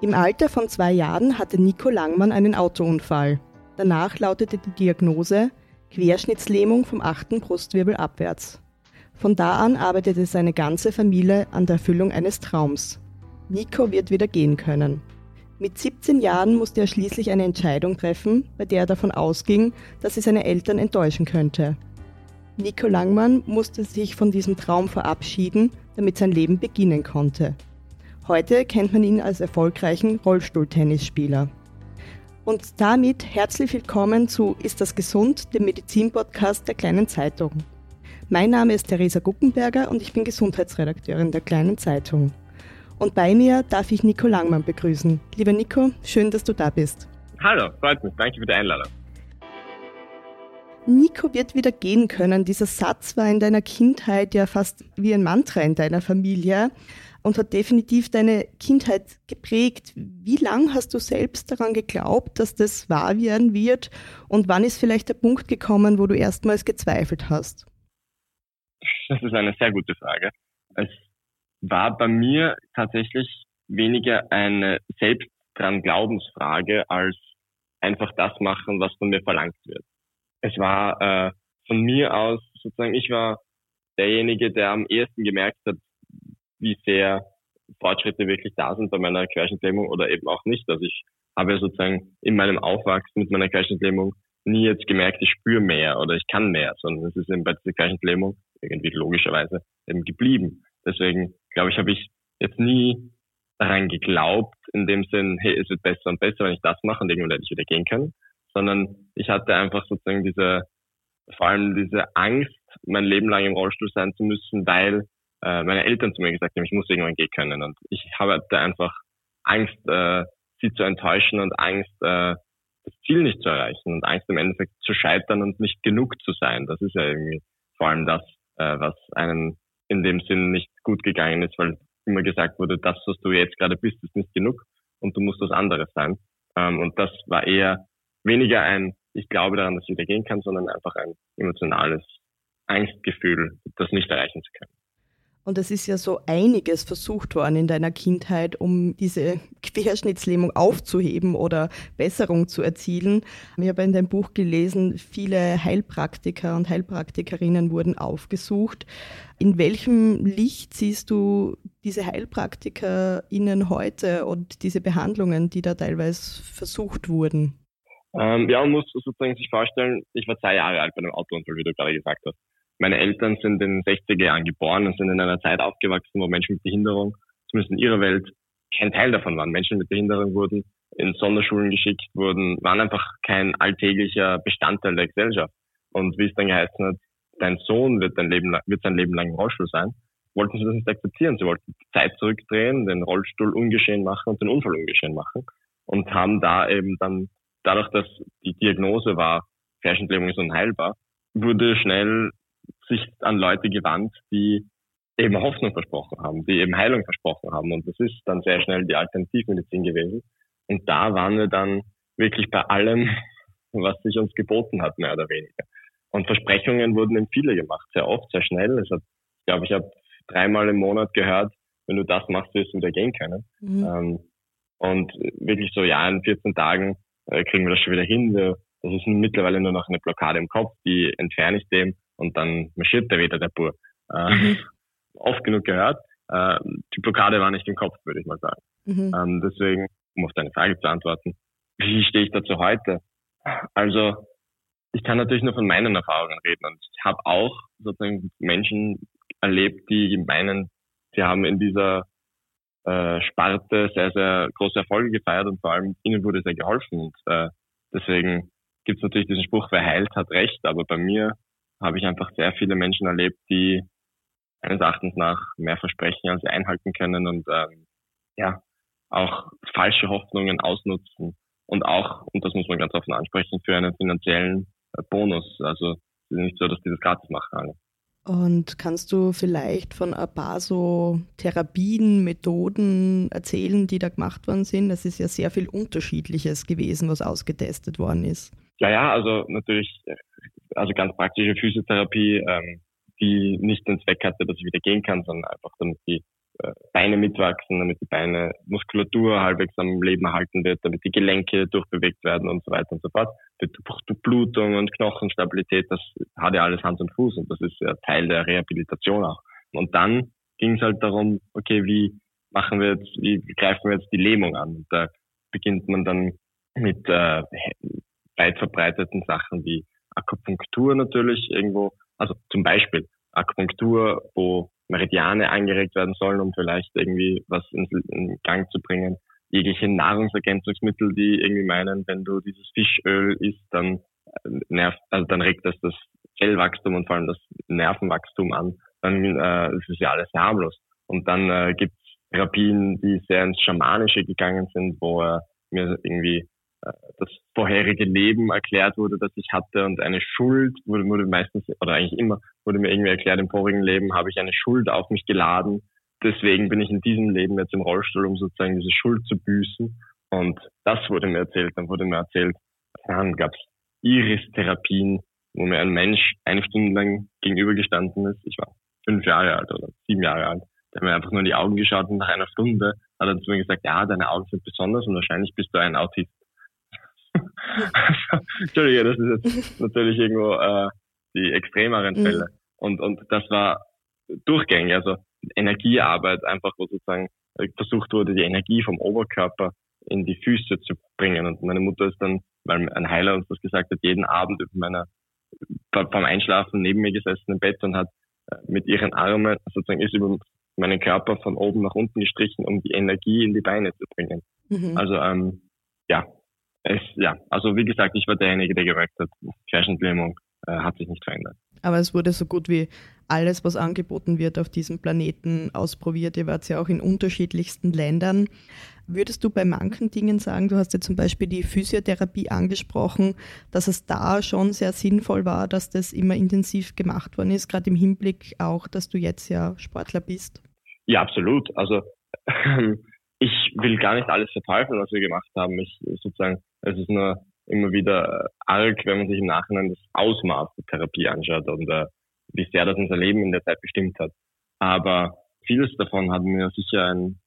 Im Alter von zwei Jahren hatte Nico Langmann einen Autounfall. Danach lautete die Diagnose Querschnittslähmung vom achten Brustwirbel abwärts. Von da an arbeitete seine ganze Familie an der Erfüllung eines Traums. Nico wird wieder gehen können. Mit 17 Jahren musste er schließlich eine Entscheidung treffen, bei der er davon ausging, dass er seine Eltern enttäuschen könnte. Nico Langmann musste sich von diesem Traum verabschieden, damit sein Leben beginnen konnte. Heute kennt man ihn als erfolgreichen Rollstuhltennisspieler. Und damit herzlich willkommen zu Ist das gesund, dem Medizinpodcast der kleinen Zeitung. Mein Name ist Theresa Guckenberger und ich bin Gesundheitsredakteurin der kleinen Zeitung. Und bei mir darf ich Nico Langmann begrüßen. Lieber Nico, schön, dass du da bist. Hallo, freut mich. Danke für die Einladung. Nico wird wieder gehen können. Dieser Satz war in deiner Kindheit ja fast wie ein Mantra in deiner Familie und hat definitiv deine Kindheit geprägt. Wie lange hast du selbst daran geglaubt, dass das wahr werden wird? Und wann ist vielleicht der Punkt gekommen, wo du erstmals gezweifelt hast? Das ist eine sehr gute Frage. Es war bei mir tatsächlich weniger eine selbst dran Glaubensfrage als einfach das machen, was von mir verlangt wird. Es war äh, von mir aus sozusagen, ich war derjenige, der am ehesten gemerkt hat, wie sehr Fortschritte wirklich da sind bei meiner Querschnittlähmung oder eben auch nicht. Also ich habe sozusagen in meinem Aufwachsen mit meiner Querschnittlähmung nie jetzt gemerkt, ich spüre mehr oder ich kann mehr, sondern es ist eben bei dieser Querschnittlähmung irgendwie logischerweise eben geblieben. Deswegen glaube ich, habe ich jetzt nie daran geglaubt, in dem Sinn, hey, es wird besser und besser, wenn ich das mache und irgendwann werde ich wieder gehen können, sondern ich hatte einfach sozusagen diese, vor allem diese Angst, mein Leben lang im Rollstuhl sein zu müssen, weil äh, meine Eltern zu mir gesagt haben, ich muss irgendwann gehen können. Und ich hatte einfach Angst, äh, sie zu enttäuschen und Angst, äh, das Ziel nicht zu erreichen und Angst im Endeffekt zu scheitern und nicht genug zu sein. Das ist ja irgendwie vor allem das, äh, was einen in dem Sinn nicht gut gegangen ist, weil immer gesagt wurde, das, was du jetzt gerade bist, ist nicht genug und du musst was anderes sein. Ähm, und das war eher weniger ein, ich glaube daran, dass ich wieder gehen kann, sondern einfach ein emotionales Angstgefühl, das nicht erreichen zu können. Und es ist ja so einiges versucht worden in deiner Kindheit, um diese Querschnittslähmung aufzuheben oder Besserung zu erzielen. Ich habe in deinem Buch gelesen, viele Heilpraktiker und Heilpraktikerinnen wurden aufgesucht. In welchem Licht siehst du diese HeilpraktikerInnen heute und diese Behandlungen, die da teilweise versucht wurden? Ähm, ja, man muss sozusagen sich vorstellen, ich war zwei Jahre alt bei einem Autounfall, wie du gerade gesagt hast. Meine Eltern sind in den 60er Jahren geboren und sind in einer Zeit aufgewachsen, wo Menschen mit Behinderung, zumindest in ihrer Welt, kein Teil davon waren. Menschen mit Behinderung wurden in Sonderschulen geschickt, wurden, waren einfach kein alltäglicher Bestandteil der Gesellschaft. Und wie es dann geheißen hat, dein Sohn wird, dein Leben, wird sein Leben lang im Rollstuhl sein, wollten sie das nicht akzeptieren. Sie wollten die Zeit zurückdrehen, den Rollstuhl ungeschehen machen und den Unfall ungeschehen machen. Und haben da eben dann, dadurch, dass die Diagnose war, Querschnittlähmung ist unheilbar, wurde schnell sich an Leute gewandt, die eben Hoffnung versprochen haben, die eben Heilung versprochen haben. Und das ist dann sehr schnell die Alternativmedizin gewesen. Und da waren wir dann wirklich bei allem, was sich uns geboten hat, mehr oder weniger. Und Versprechungen wurden eben viele gemacht, sehr oft, sehr schnell. Es hat, ich glaube, ich habe dreimal im Monat gehört, wenn du das machst, wirst du wieder gehen können. Mhm. Ähm, und wirklich so, ja, in 14 Tagen äh, kriegen wir das schon wieder hin. Wir, das ist mittlerweile nur noch eine Blockade im Kopf, die entferne ich dem und dann marschiert der wieder der Bur. Äh, mhm. Oft genug gehört. Äh, die Blockade war nicht im Kopf, würde ich mal sagen. Mhm. Ähm, deswegen, um auf deine Frage zu antworten, wie stehe ich dazu heute? Also, ich kann natürlich nur von meinen Erfahrungen reden und ich habe auch sozusagen Menschen erlebt, die meinen, sie haben in dieser äh, Sparte sehr, sehr große Erfolge gefeiert und vor allem ihnen wurde sehr geholfen. Und äh, deswegen gibt es natürlich diesen Spruch, wer heilt, hat recht, aber bei mir habe ich einfach sehr viele Menschen erlebt, die eines Erachtens nach mehr versprechen, als sie einhalten können und ähm, ja, auch falsche Hoffnungen ausnutzen und auch, und das muss man ganz offen ansprechen, für einen finanziellen äh, Bonus. Also es ist nicht so, dass die das gratis machen alle. Und kannst du vielleicht von ein paar so Therapien, Methoden erzählen, die da gemacht worden sind? Das ist ja sehr viel Unterschiedliches gewesen, was ausgetestet worden ist. Ja, ja, also natürlich äh, also ganz praktische Physiotherapie, ähm, die nicht den Zweck hatte, dass ich wieder gehen kann, sondern einfach damit die äh, Beine mitwachsen, damit die Beine Muskulatur halbwegs am Leben erhalten wird, damit die Gelenke durchbewegt werden und so weiter und so fort. Die Blutung und Knochenstabilität, das hat ja alles Hand und Fuß und das ist ja Teil der Rehabilitation auch. Und dann ging es halt darum, okay, wie machen wir jetzt, wie greifen wir jetzt die Lähmung an? Und da beginnt man dann mit äh, weit verbreiteten Sachen wie Akupunktur natürlich irgendwo, also zum Beispiel Akupunktur, wo Meridiane angeregt werden sollen, um vielleicht irgendwie was in, Gang zu bringen. Jegliche Nahrungsergänzungsmittel, die irgendwie meinen, wenn du dieses Fischöl isst, dann äh, nervt, also dann regt das das Zellwachstum und vor allem das Nervenwachstum an. Dann äh, ist es ja alles harmlos. Und dann äh, gibt es Therapien, die sehr ins Schamanische gegangen sind, wo er mir irgendwie das vorherige Leben erklärt wurde, das ich hatte und eine Schuld wurde, wurde meistens oder eigentlich immer wurde mir irgendwie erklärt, im vorigen Leben habe ich eine Schuld auf mich geladen. Deswegen bin ich in diesem Leben jetzt im Rollstuhl, um sozusagen diese Schuld zu büßen. Und das wurde mir erzählt. Dann wurde mir erzählt, dann gab es Iris-Therapien, wo mir ein Mensch eine Stunde lang gegenübergestanden ist. Ich war fünf Jahre alt oder sieben Jahre alt. Der hat mir einfach nur in die Augen geschaut und nach einer Stunde hat er zu mir gesagt, ja, deine Augen sind besonders und wahrscheinlich bist du ein Autist. Entschuldige, das ist jetzt natürlich irgendwo äh, die extremeren mhm. Fälle. Mhm. Und, und das war durchgängig, also Energiearbeit, einfach wo sozusagen versucht wurde, die Energie vom Oberkörper in die Füße zu bringen. Und meine Mutter ist dann, weil ein Heiler uns das gesagt hat, jeden Abend über meiner, beim Einschlafen neben mir gesessen im Bett und hat äh, mit ihren Armen sozusagen ist über meinen Körper von oben nach unten gestrichen, um die Energie in die Beine zu bringen. Mhm. Also ähm, ja, es, ja, also wie gesagt, ich war derjenige, der gemerkt hat, Querschnittlähmung äh, hat sich nicht verändert. Aber es wurde so gut wie alles, was angeboten wird auf diesem Planeten, ausprobiert. Ihr wart ja auch in unterschiedlichsten Ländern. Würdest du bei manchen Dingen sagen, du hast ja zum Beispiel die Physiotherapie angesprochen, dass es da schon sehr sinnvoll war, dass das immer intensiv gemacht worden ist, gerade im Hinblick auch, dass du jetzt ja Sportler bist? Ja, absolut. Also ich will gar nicht alles verteufeln, was wir gemacht haben. Ich sozusagen, es ist nur immer wieder arg, wenn man sich im Nachhinein das Ausmaß der Therapie anschaut und äh, wie sehr das unser Leben in der Zeit bestimmt hat. Aber vieles davon hat mir sicher ein,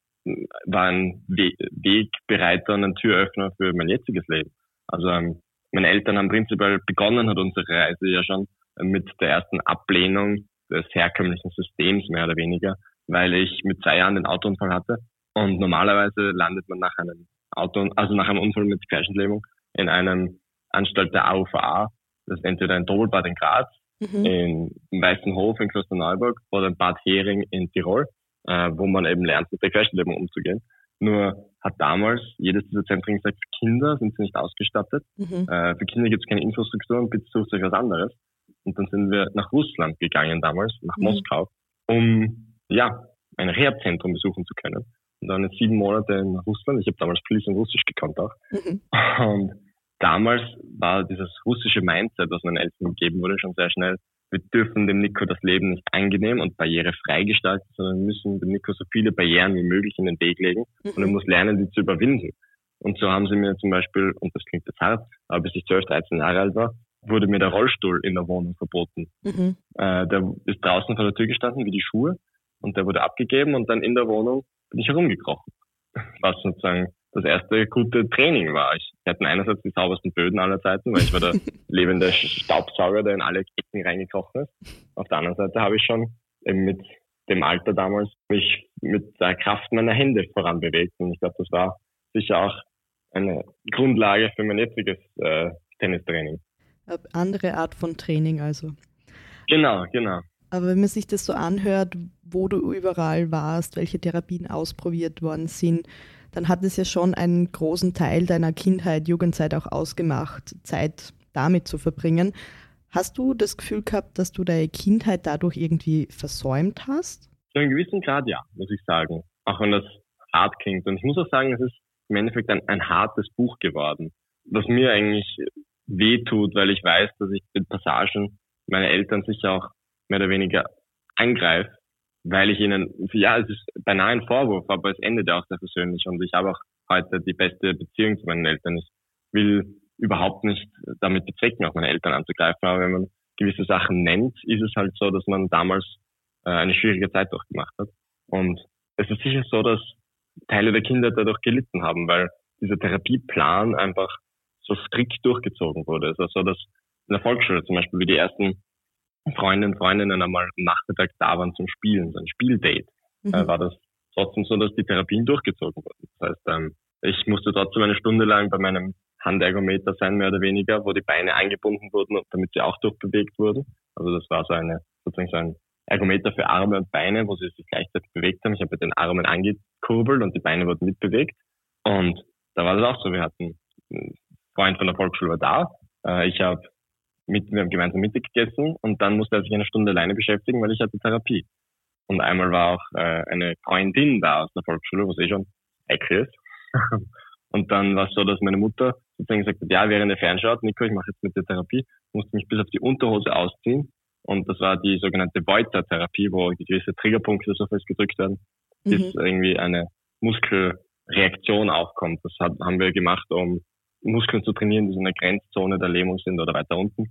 war ein We Wegbereiter und ein Türöffner für mein jetziges Leben. Also ähm, meine Eltern haben prinzipiell begonnen, hat unsere Reise ja schon mit der ersten Ablehnung des herkömmlichen Systems mehr oder weniger, weil ich mit zwei Jahren den Autounfall hatte und normalerweise landet man nach einem Auto, also nach einem Unfall mit Querschnittlähmung in einem Anstalt der AUVA. Das ist entweder ein Doppelbad in Graz, mhm. in, Weißenhof in Klosterneuburg oder in Bad Hering in Tirol, äh, wo man eben lernt, mit der Querschnittlähmung umzugehen. Nur hat damals jedes dieser Zentren gesagt, für Kinder sind sie nicht ausgestattet. Mhm. Äh, für Kinder gibt es keine Infrastruktur und bitte sucht euch was anderes. Und dann sind wir nach Russland gegangen damals, nach mhm. Moskau, um ja ein Rehabzentrum besuchen zu können und dann jetzt sieben Monate in Russland. Ich habe damals fließend Russisch gekannt auch. Mhm. Und damals war dieses russische Mindset, was meinen Eltern gegeben wurde, schon sehr schnell. Wir dürfen dem Nico das Leben nicht angenehm und barrierefrei gestalten, sondern wir müssen dem Nico so viele Barrieren wie möglich in den Weg legen mhm. und er muss lernen, die zu überwinden. Und so haben sie mir zum Beispiel, und das klingt jetzt hart, aber bis ich 12, 13 Jahre alt war, wurde mir der Rollstuhl in der Wohnung verboten. Mhm. Äh, der ist draußen vor der Tür gestanden wie die Schuhe und der wurde abgegeben und dann in der Wohnung bin ich herumgekrochen. Was sozusagen das erste gute Training war. Ich hatte einerseits die saubersten Böden aller Zeiten, weil ich war der lebende Staubsauger, der in alle Ecken reingekrochen ist. Auf der anderen Seite habe ich schon eben mit dem Alter damals mich mit der Kraft meiner Hände voranbewegt. Und ich glaube, das war sicher auch eine Grundlage für mein jetziges äh, Tennistraining. Andere Art von Training also. Genau, genau. Aber wenn man sich das so anhört, wo du überall warst, welche Therapien ausprobiert worden sind, dann hat es ja schon einen großen Teil deiner Kindheit, Jugendzeit auch ausgemacht, Zeit damit zu verbringen. Hast du das Gefühl gehabt, dass du deine Kindheit dadurch irgendwie versäumt hast? Zu einem gewissen Grad ja, muss ich sagen. Auch wenn das hart klingt. Und ich muss auch sagen, es ist im Endeffekt ein, ein hartes Buch geworden. Was mir eigentlich wehtut, weil ich weiß, dass ich mit Passagen meine Eltern sicher auch mehr oder weniger angreife, weil ich ihnen, ja, es ist beinahe ein Vorwurf, aber es endet ja auch sehr persönlich und ich habe auch heute die beste Beziehung zu meinen Eltern. Ich will überhaupt nicht damit bezwecken, auch meine Eltern anzugreifen, aber wenn man gewisse Sachen nennt, ist es halt so, dass man damals äh, eine schwierige Zeit durchgemacht hat. Und es ist sicher so, dass Teile der Kinder dadurch gelitten haben, weil dieser Therapieplan einfach so strikt durchgezogen wurde. Es war so, dass in der Volksschule zum Beispiel, wie die ersten Freundinnen und Freundinnen einmal am Nachmittag da waren zum Spielen, so ein Spieldate, mhm. äh, war das trotzdem so, dass die Therapien durchgezogen wurden. Das heißt, ähm, ich musste trotzdem eine Stunde lang bei meinem Handergometer sein, mehr oder weniger, wo die Beine eingebunden wurden, damit sie auch durchbewegt wurden. Also das war so eine, sozusagen so ein Ergometer für Arme und Beine, wo sie sich gleichzeitig bewegt haben. Ich habe mit den Armen angekurbelt und die Beine wurden mitbewegt. Und da war das auch so. Wir hatten einen Freund von der Volksschule war da. Äh, ich habe mit, wir haben gemeinsam Mittag gegessen und dann musste er sich eine Stunde alleine beschäftigen, weil ich hatte Therapie. Und einmal war auch äh, eine Freundin da aus der Volksschule, was eh schon heikel ist. und dann war es so, dass meine Mutter sozusagen gesagt hat, ja, während er fernschaut, Nico, ich mache jetzt mit der Therapie, musste mich bis auf die Unterhose ausziehen und das war die sogenannte Voiter-Therapie, wo gewisse Triggerpunkte so fest gedrückt werden, mhm. bis irgendwie eine Muskelreaktion aufkommt. Das hat, haben wir gemacht, um Muskeln zu trainieren, die so in der Grenzzone der Lähmung sind oder weiter unten.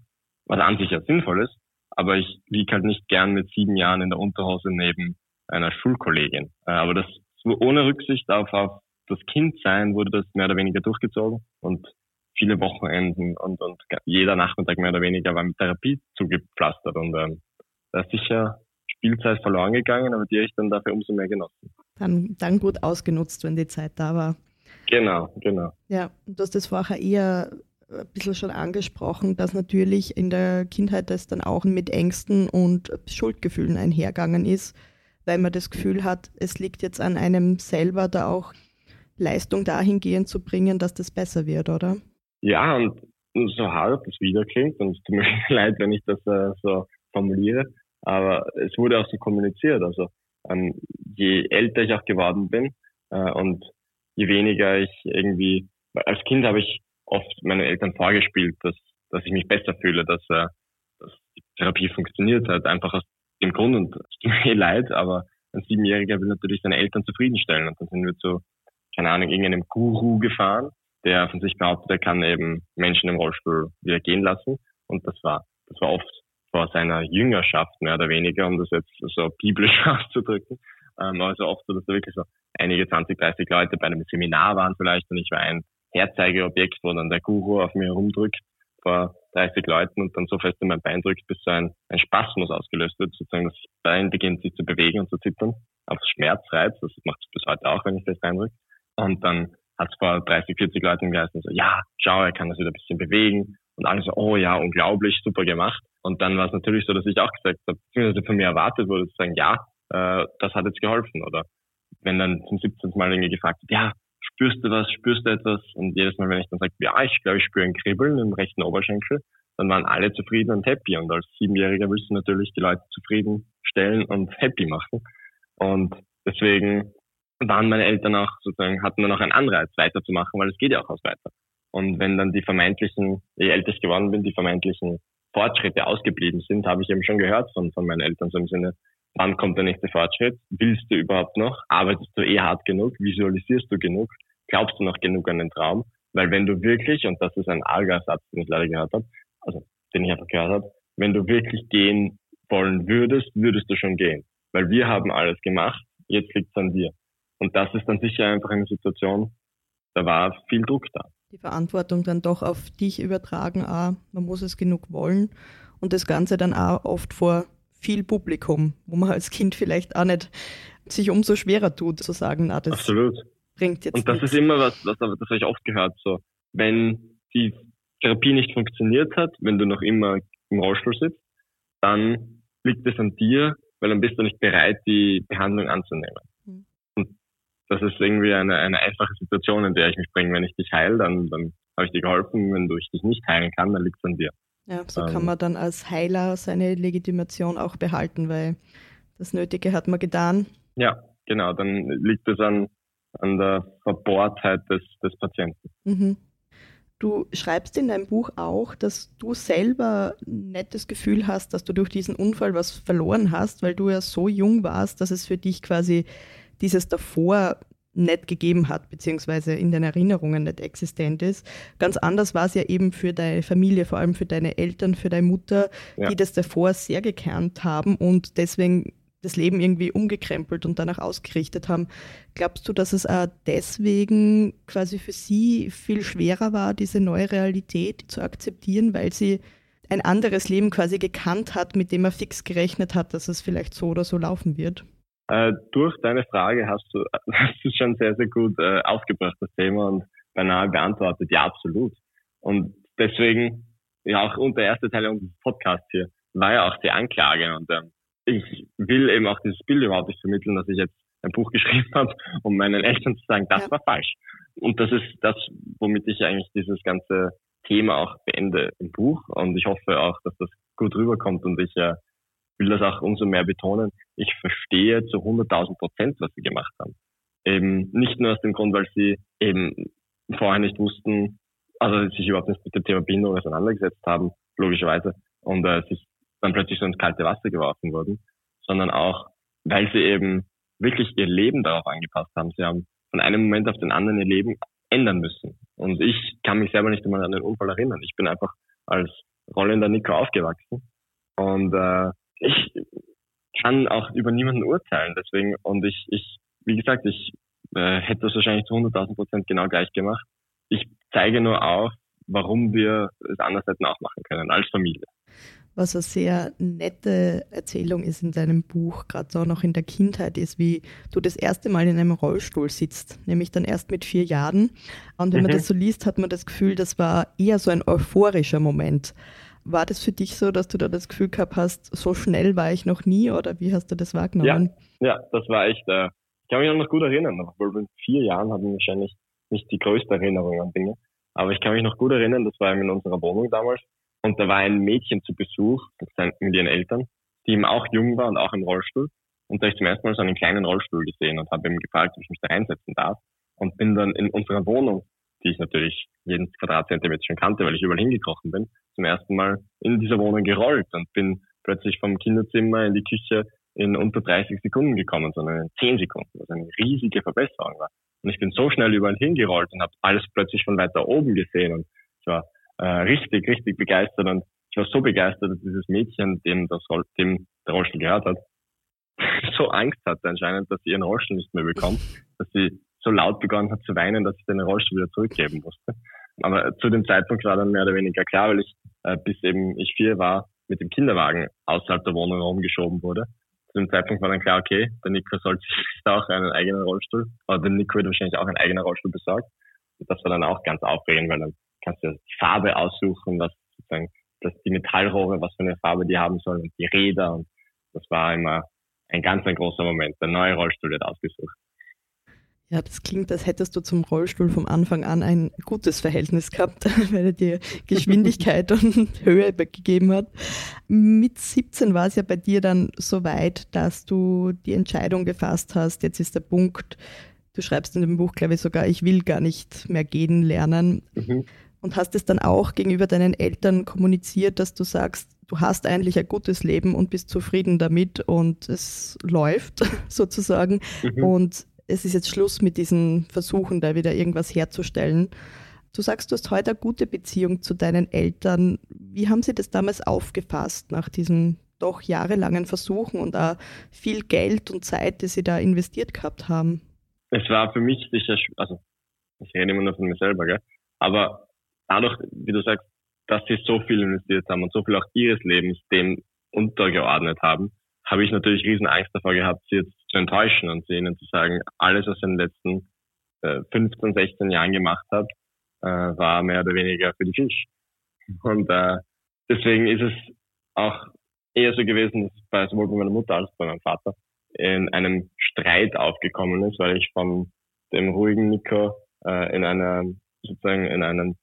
Was an sich ja sinnvoll ist, aber ich liege halt nicht gern mit sieben Jahren in der Unterhose neben einer Schulkollegin. Äh, aber das ohne Rücksicht auf, auf das Kindsein wurde das mehr oder weniger durchgezogen und viele Wochenenden und, und jeder Nachmittag mehr oder weniger war mit Therapie zugepflastert und ähm, da ist sicher Spielzeit verloren gegangen, aber die habe ich dann dafür umso mehr genossen. Dann, dann gut ausgenutzt, wenn die Zeit da war. Genau, genau. Ja, du hast das vorher eher ein bisschen schon angesprochen, dass natürlich in der Kindheit das dann auch mit Ängsten und Schuldgefühlen einhergegangen ist, weil man das Gefühl hat, es liegt jetzt an einem selber, da auch Leistung dahingehend zu bringen, dass das besser wird, oder? Ja, und so hart das wieder klingt, und es tut mir leid, wenn ich das äh, so formuliere, aber es wurde auch so kommuniziert. Also ähm, je älter ich auch geworden bin äh, und je weniger ich irgendwie, als Kind habe ich oft meinen Eltern vorgespielt, dass, dass ich mich besser fühle, dass, äh, dass die Therapie funktioniert hat, einfach aus dem Grund, und es tut mir leid, aber ein Siebenjähriger will natürlich seine Eltern zufriedenstellen und dann sind wir zu, keine Ahnung, irgendeinem Guru gefahren der von sich behauptet, er kann eben Menschen im Rollstuhl wieder gehen lassen. Und das war, das war oft vor seiner Jüngerschaft mehr oder weniger, um das jetzt so biblisch auszudrücken. Ähm, also oft so, dass da wirklich so einige 20, 30 Leute bei einem Seminar waren vielleicht und ich war ein Herzeigeobjekt, wo dann der Guru auf mir herumdrückt vor 30 Leuten und dann so fest in mein Bein drückt, bis so ein, ein Spasmus ausgelöst wird, sozusagen das Bein beginnt sich zu bewegen und zu zittern, auf Schmerzreiz, das macht es bis heute auch, wenn ich das reindrücke. Und dann hat es vor 30, 40 Leuten und so, ja, schau, er kann das wieder ein bisschen bewegen. Und alle so, oh ja, unglaublich, super gemacht. Und dann war es natürlich so, dass ich auch gesagt habe, beziehungsweise von mir erwartet wurde, zu sagen, ja, äh, das hat jetzt geholfen. Oder wenn dann zum 17. Mal irgendwie gefragt wird, ja, spürst du was, spürst du etwas? Und jedes Mal, wenn ich dann sage, ja, ich glaube, ich spüre ein Kribbeln im rechten Oberschenkel, dann waren alle zufrieden und happy. Und als Siebenjähriger willst du natürlich die Leute zufriedenstellen und happy machen. Und deswegen waren meine Eltern auch sozusagen, hatten dann auch einen Anreiz weiterzumachen, weil es geht ja auch aus weiter. Und wenn dann die vermeintlichen, je älter ich geworden bin, die vermeintlichen Fortschritte ausgeblieben sind, habe ich eben schon gehört von, von meinen Eltern so im Sinne, wann kommt der nächste Fortschritt? Willst du überhaupt noch? Arbeitest du eh hart genug? Visualisierst du genug? Glaubst du noch genug an den Traum? Weil wenn du wirklich, und das ist ein arger Satz, den ich leider gehört habe, also den ich einfach gehört habe, wenn du wirklich gehen wollen würdest, würdest du schon gehen. Weil wir haben alles gemacht, jetzt liegt es an dir. Und das ist dann sicher einfach eine Situation, da war viel Druck da. Die Verantwortung dann doch auf dich übertragen, auch, man muss es genug wollen und das Ganze dann auch oft vor viel Publikum, wo man als Kind vielleicht auch nicht sich umso schwerer tut, zu sagen, na, das Absolut. Bringt jetzt Und das nichts. ist immer was, was, das habe ich oft gehört, so, wenn die Therapie nicht funktioniert hat, wenn du noch immer im Rollstuhl sitzt, dann liegt es an dir, weil dann bist du nicht bereit, die Behandlung anzunehmen das ist irgendwie eine, eine einfache Situation, in der ich mich bringe. Wenn ich dich heile, dann, dann habe ich dir geholfen. Wenn du dich nicht heilen kann, dann liegt es an dir. Ja, so ähm, kann man dann als Heiler seine Legitimation auch behalten, weil das Nötige hat man getan. Ja, genau. Dann liegt es an, an der Verbohrtheit des, des Patienten. Mhm. Du schreibst in deinem Buch auch, dass du selber nicht das Gefühl hast, dass du durch diesen Unfall was verloren hast, weil du ja so jung warst, dass es für dich quasi dieses davor nicht gegeben hat, beziehungsweise in den Erinnerungen nicht existent ist. Ganz anders war es ja eben für deine Familie, vor allem für deine Eltern, für deine Mutter, ja. die das davor sehr gekannt haben und deswegen das Leben irgendwie umgekrempelt und danach ausgerichtet haben. Glaubst du, dass es auch deswegen quasi für sie viel schwerer war, diese neue Realität zu akzeptieren, weil sie ein anderes Leben quasi gekannt hat, mit dem er fix gerechnet hat, dass es vielleicht so oder so laufen wird? Äh, durch deine Frage hast du, hast du schon sehr, sehr gut äh, aufgebracht, das Thema, und beinahe beantwortet. Ja, absolut. Und deswegen, ja, auch unter erster Teil unseres Podcasts hier, war ja auch die Anklage. Und ähm, ich will eben auch dieses Bild überhaupt nicht vermitteln, dass ich jetzt ein Buch geschrieben habe, um meinen Eltern zu sagen, das ja. war falsch. Und das ist das, womit ich eigentlich dieses ganze Thema auch beende im Buch. Und ich hoffe auch, dass das gut rüberkommt und ich äh, will das auch umso mehr betonen. Ich verstehe zu 100.000 Prozent, was sie gemacht haben. Eben nicht nur aus dem Grund, weil sie eben vorher nicht wussten, also sich überhaupt nicht mit dem Thema Bindung auseinandergesetzt haben, logischerweise, und äh, sich dann plötzlich so ins kalte Wasser geworfen wurden, sondern auch, weil sie eben wirklich ihr Leben darauf angepasst haben. Sie haben von einem Moment auf den anderen ihr Leben ändern müssen. Und ich kann mich selber nicht einmal an den Unfall erinnern. Ich bin einfach als rollender Nico aufgewachsen. Und äh, ich kann auch über niemanden urteilen. Deswegen, und ich, ich wie gesagt, ich äh, hätte das wahrscheinlich zu 100.000 Prozent genau gleich gemacht. Ich zeige nur auf, warum wir es anders hätten auch machen können, als Familie was eine sehr nette Erzählung ist in deinem Buch, gerade auch noch in der Kindheit, ist, wie du das erste Mal in einem Rollstuhl sitzt, nämlich dann erst mit vier Jahren. Und wenn mhm. man das so liest, hat man das Gefühl, das war eher so ein euphorischer Moment. War das für dich so, dass du da das Gefühl gehabt hast, so schnell war ich noch nie oder wie hast du das wahrgenommen? Ja, ja das war echt, äh, ich kann mich auch noch gut erinnern, obwohl mit vier Jahren habe ich wahrscheinlich nicht die größte Erinnerung an Dinge. Aber ich kann mich noch gut erinnern, das war in unserer Wohnung damals. Und da war ein Mädchen zu Besuch mit ihren Eltern, die eben auch jung war und auch im Rollstuhl. Und da habe ich zum ersten Mal so einen kleinen Rollstuhl gesehen und habe ihm gefragt, ob ich mich da reinsetzen darf. Und bin dann in unserer Wohnung, die ich natürlich jeden Quadratzentimeter schon kannte, weil ich überall hingekrochen bin, zum ersten Mal in dieser Wohnung gerollt und bin plötzlich vom Kinderzimmer in die Küche in unter 30 Sekunden gekommen, sondern in 10 Sekunden, was eine riesige Verbesserung war. Und ich bin so schnell überall hingerollt und habe alles plötzlich von weiter oben gesehen und ich war äh, richtig, richtig begeistert und ich war so begeistert, dass dieses Mädchen, dem, das, dem der Rollstuhl gehört hat, so Angst hatte anscheinend, dass sie ihren Rollstuhl nicht mehr bekommt, dass sie so laut begonnen hat zu weinen, dass ich den Rollstuhl wieder zurückgeben musste. Aber zu dem Zeitpunkt war dann mehr oder weniger klar, weil ich äh, bis eben ich vier war, mit dem Kinderwagen außerhalb der Wohnung rumgeschoben wurde. Zu dem Zeitpunkt war dann klar, okay, der Nico sollte sich auch einen eigenen Rollstuhl, oder der Nico wird wahrscheinlich auch einen eigenen Rollstuhl besorgt. Und das war dann auch ganz aufregend, weil dann kannst du die Farbe aussuchen, was sozusagen, dass die Metallrohre, was für eine Farbe die haben sollen und die Räder und das war immer ein ganz ein großer Moment. Der neue Rollstuhl wird ausgesucht. Ja, das klingt, als hättest du zum Rollstuhl vom Anfang an ein gutes Verhältnis gehabt, weil er dir Geschwindigkeit und Höhe gegeben hat. Mit 17 war es ja bei dir dann so weit, dass du die Entscheidung gefasst hast, jetzt ist der Punkt, du schreibst in dem Buch, glaube ich, sogar, ich will gar nicht mehr gehen lernen. Mhm und hast es dann auch gegenüber deinen Eltern kommuniziert, dass du sagst, du hast eigentlich ein gutes Leben und bist zufrieden damit und es läuft sozusagen mhm. und es ist jetzt Schluss mit diesen Versuchen, da wieder irgendwas herzustellen. Du sagst, du hast heute eine gute Beziehung zu deinen Eltern. Wie haben sie das damals aufgefasst nach diesen doch jahrelangen Versuchen und auch viel Geld und Zeit, die sie da investiert gehabt haben? Es war für mich sicher, also ich rede immer nur von mir selber, gell? aber dadurch, wie du sagst, dass sie so viel investiert haben und so viel auch ihres Lebens dem untergeordnet haben, habe ich natürlich riesen Angst davor gehabt, sie jetzt zu enttäuschen und sie ihnen zu sagen, alles, was ich in den letzten äh, 15, 16 Jahren gemacht habe, äh, war mehr oder weniger für die Fisch. Und äh, deswegen ist es auch eher so gewesen, dass bei sowohl bei meiner Mutter als bei meinem Vater in einem Streit aufgekommen ist, weil ich von dem ruhigen Nico äh, in einer sozusagen in einem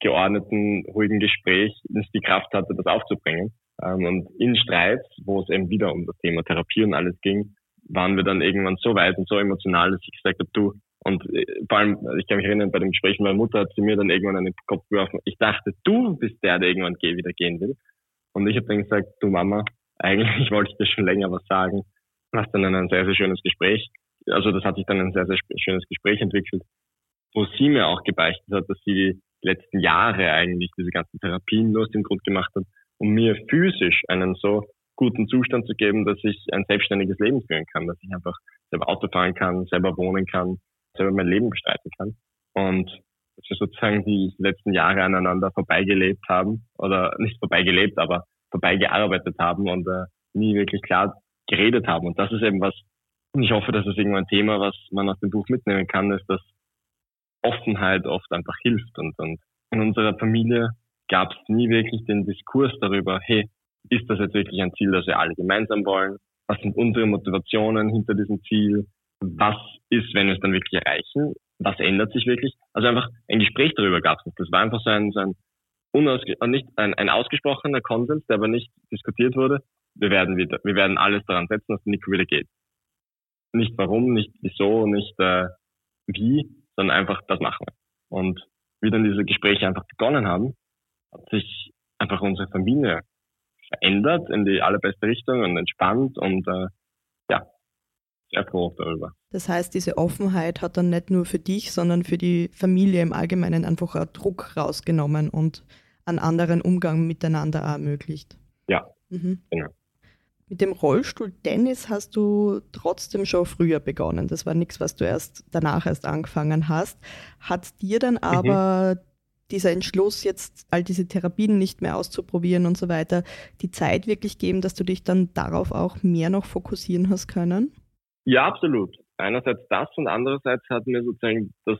geordneten, ruhigen Gespräch nicht die Kraft hatte, das aufzubringen. Ähm, und in Streit, wo es eben wieder um das Thema Therapie und alles ging, waren wir dann irgendwann so weit und so emotional, dass ich gesagt habe, du, und äh, vor allem, ich kann mich erinnern, bei dem Gespräch mit meiner Mutter hat sie mir dann irgendwann an den Kopf geworfen, ich dachte, du bist der, der irgendwann wieder gehen will. Und ich habe dann gesagt, du Mama, eigentlich wollte ich dir schon länger was sagen. Hast dann ein sehr, sehr schönes Gespräch. Also das hat sich dann ein sehr, sehr schönes Gespräch entwickelt, wo sie mir auch gebeichtet hat, dass sie letzten Jahre eigentlich diese ganzen Therapien aus dem Grund gemacht hat, um mir physisch einen so guten Zustand zu geben, dass ich ein selbstständiges Leben führen kann, dass ich einfach selber Auto fahren kann, selber wohnen kann, selber mein Leben bestreiten kann. Und dass wir sozusagen die letzten Jahre aneinander vorbeigelebt haben oder nicht vorbeigelebt, aber vorbeigearbeitet haben und äh, nie wirklich klar geredet haben. Und das ist eben was, und ich hoffe, dass es irgendwann ein Thema, was man aus dem Buch mitnehmen kann, ist, dass Offenheit oft einfach hilft. Und, und in unserer Familie gab es nie wirklich den Diskurs darüber, hey, ist das jetzt wirklich ein Ziel, das wir alle gemeinsam wollen? Was sind unsere Motivationen hinter diesem Ziel? Was ist, wenn wir es dann wirklich erreichen? Was ändert sich wirklich? Also einfach ein Gespräch darüber gab es nicht. Das war einfach so ein, so ein, unausge äh, nicht ein, ein ausgesprochener Konsens, der aber nicht diskutiert wurde. Wir werden wieder, wir werden alles daran setzen, dass Nico wieder geht. Nicht warum, nicht wieso, nicht äh, wie, sondern einfach das machen. Und wie dann diese Gespräche einfach begonnen haben, hat sich einfach unsere Familie verändert in die allerbeste Richtung und entspannt und äh, ja, sehr froh darüber. Das heißt, diese Offenheit hat dann nicht nur für dich, sondern für die Familie im Allgemeinen einfach einen Druck rausgenommen und einen anderen Umgang miteinander ermöglicht. Ja, mhm. genau. Mit dem Rollstuhl Tennis hast du trotzdem schon früher begonnen. Das war nichts, was du erst danach erst angefangen hast. Hat dir dann mhm. aber mhm dieser Entschluss, jetzt all diese Therapien nicht mehr auszuprobieren und so weiter, die Zeit wirklich geben, dass du dich dann darauf auch mehr noch fokussieren hast können? Ja, absolut. Einerseits das und andererseits hat mir sozusagen das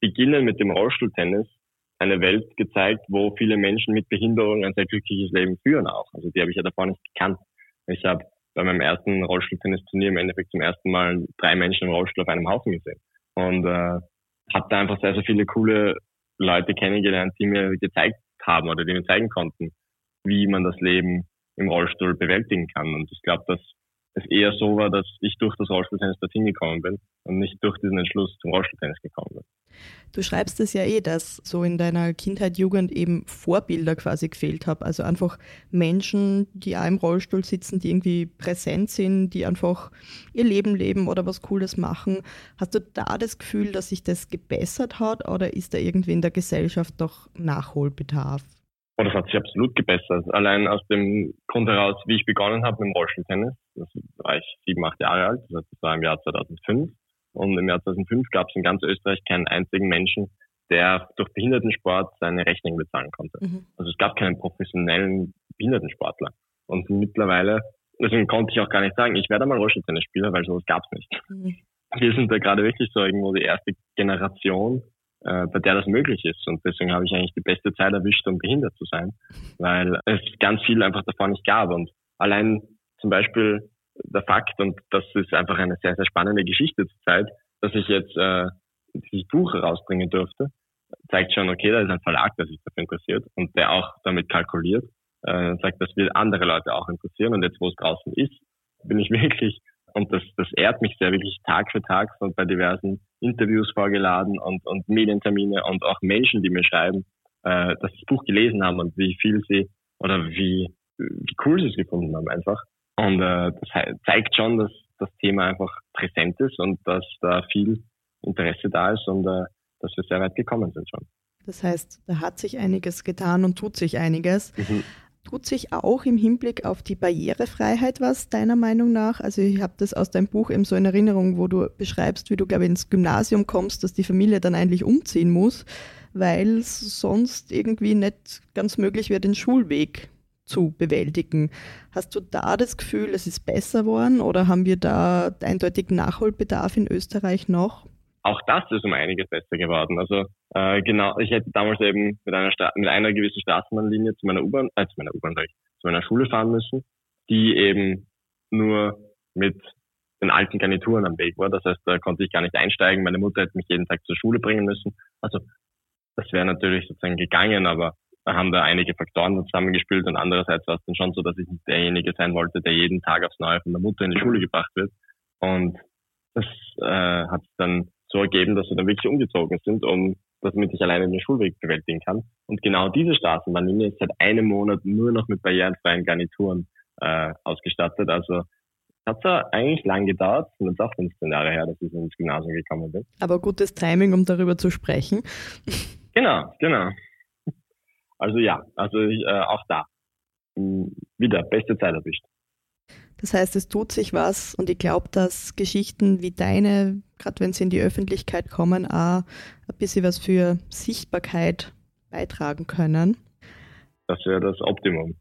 Beginnen mit dem Rollstuhltennis eine Welt gezeigt, wo viele Menschen mit Behinderung ein sehr glückliches Leben führen auch. Also die habe ich ja davor nicht gekannt. Ich habe bei meinem ersten Rollstuhltennisturnier im Endeffekt zum ersten Mal drei Menschen im Rollstuhl auf einem Haufen gesehen. Und äh, habe da einfach sehr, sehr viele coole Leute kennengelernt, die mir gezeigt haben oder die mir zeigen konnten, wie man das Leben im Rollstuhl bewältigen kann. Und ich glaube, dass es eher so war, dass ich durch das Rollstuhltennis dorthin gekommen bin und nicht durch diesen Entschluss zum Rollstuhltennis gekommen bin. Du schreibst es ja eh, dass so in deiner Kindheit, Jugend eben Vorbilder quasi gefehlt haben. Also einfach Menschen, die auch im Rollstuhl sitzen, die irgendwie präsent sind, die einfach ihr Leben leben oder was Cooles machen. Hast du da das Gefühl, dass sich das gebessert hat oder ist da irgendwie in der Gesellschaft doch Nachholbedarf? Und das hat sich absolut gebessert. Allein aus dem Grund heraus, wie ich begonnen habe mit dem Rollstuhltennis. Das war ich sieben, acht Jahre alt. Das war im Jahr 2005. Und im Jahr 2005 gab es in ganz Österreich keinen einzigen Menschen, der durch Behindertensport seine Rechnung bezahlen konnte. Mhm. Also es gab keinen professionellen Behindertensportler. Und mittlerweile, deswegen konnte ich auch gar nicht sagen, ich werde mal Rollstuhltennisspieler, weil sowas gab es nicht. Mhm. Wir sind da gerade wirklich so irgendwo die erste Generation, äh, bei der das möglich ist. Und deswegen habe ich eigentlich die beste Zeit erwischt, um behindert zu sein, weil es ganz viel einfach davon nicht gab. Und allein zum Beispiel der Fakt, und das ist einfach eine sehr, sehr spannende Geschichte zur Zeit, dass ich jetzt äh, dieses Buch herausbringen durfte, zeigt schon, okay, da ist ein Verlag, der sich dafür interessiert und der auch damit kalkuliert, äh, sagt, das will andere Leute auch interessieren. Und jetzt, wo es draußen ist, bin ich wirklich und das, das ehrt mich sehr wirklich Tag für Tag und bei diversen Interviews vorgeladen und, und Medientermine und auch Menschen, die mir schreiben, äh, dass sie das Buch gelesen haben und wie viel sie oder wie, wie cool sie es gefunden haben einfach. Und äh, das zeigt schon, dass das Thema einfach präsent ist und dass da viel Interesse da ist und äh, dass wir sehr weit gekommen sind schon. Das heißt, da hat sich einiges getan und tut sich einiges. Mhm. Tut sich auch im Hinblick auf die Barrierefreiheit was, deiner Meinung nach? Also ich habe das aus deinem Buch eben so in Erinnerung, wo du beschreibst, wie du, glaube ich, ins Gymnasium kommst, dass die Familie dann eigentlich umziehen muss, weil es sonst irgendwie nicht ganz möglich wäre, den Schulweg zu bewältigen. Hast du da das Gefühl, es ist besser geworden oder haben wir da eindeutig Nachholbedarf in Österreich noch? Auch das ist um einiges besser geworden. Also äh, genau, ich hätte damals eben mit einer Stra mit einer gewissen Straßenbahnlinie zu meiner U-Bahn, äh, zu meiner U-Bahn, zu meiner Schule fahren müssen, die eben nur mit den alten Garnituren am Weg war. Das heißt, da konnte ich gar nicht einsteigen. Meine Mutter hätte mich jeden Tag zur Schule bringen müssen. Also das wäre natürlich sozusagen gegangen, aber da haben da einige Faktoren zusammengespielt und andererseits war es dann schon so, dass ich nicht derjenige sein wollte, der jeden Tag aufs Neue von der Mutter in die Schule gebracht wird. Und das äh, hat dann so ergeben, dass wir dann wirklich umgezogen sind, um damit ich alleine den Schulweg bewältigen kann. Und genau diese Straßenbahnlinie ist seit einem Monat nur noch mit barrierenfreien Garnituren äh, ausgestattet. Also hat da eigentlich lang gedauert, sind jetzt auch 15 Jahre her, dass ich ins Gymnasium gekommen bin. Aber gutes Timing, um darüber zu sprechen. Genau, genau. Also ja, also äh, auch da. Wieder beste Zeit erwischt. Das heißt, es tut sich was und ich glaube, dass Geschichten wie deine, gerade wenn sie in die Öffentlichkeit kommen, auch ein bisschen was für Sichtbarkeit beitragen können. Das wäre das Optimum.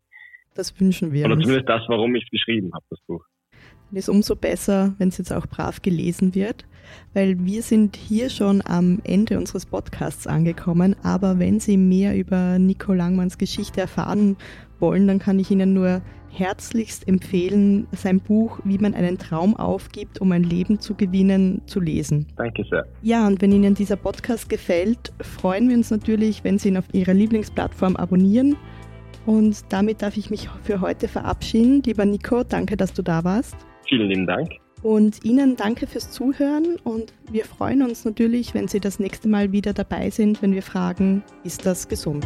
Das wünschen wir Oder uns. zumindest das, warum ich es geschrieben habe, das Buch. Dann ist umso besser, wenn es jetzt auch brav gelesen wird, weil wir sind hier schon am Ende unseres Podcasts angekommen. Aber wenn Sie mehr über Nico Langmanns Geschichte erfahren wollen, dann kann ich Ihnen nur herzlichst empfehlen, sein Buch Wie man einen Traum aufgibt, um ein Leben zu gewinnen, zu lesen. Danke sehr. Ja, und wenn Ihnen dieser Podcast gefällt, freuen wir uns natürlich, wenn Sie ihn auf Ihrer Lieblingsplattform abonnieren. Und damit darf ich mich für heute verabschieden. Lieber Nico, danke, dass du da warst. Vielen lieben Dank. Und Ihnen danke fürs Zuhören und wir freuen uns natürlich, wenn Sie das nächste Mal wieder dabei sind, wenn wir fragen, ist das gesund?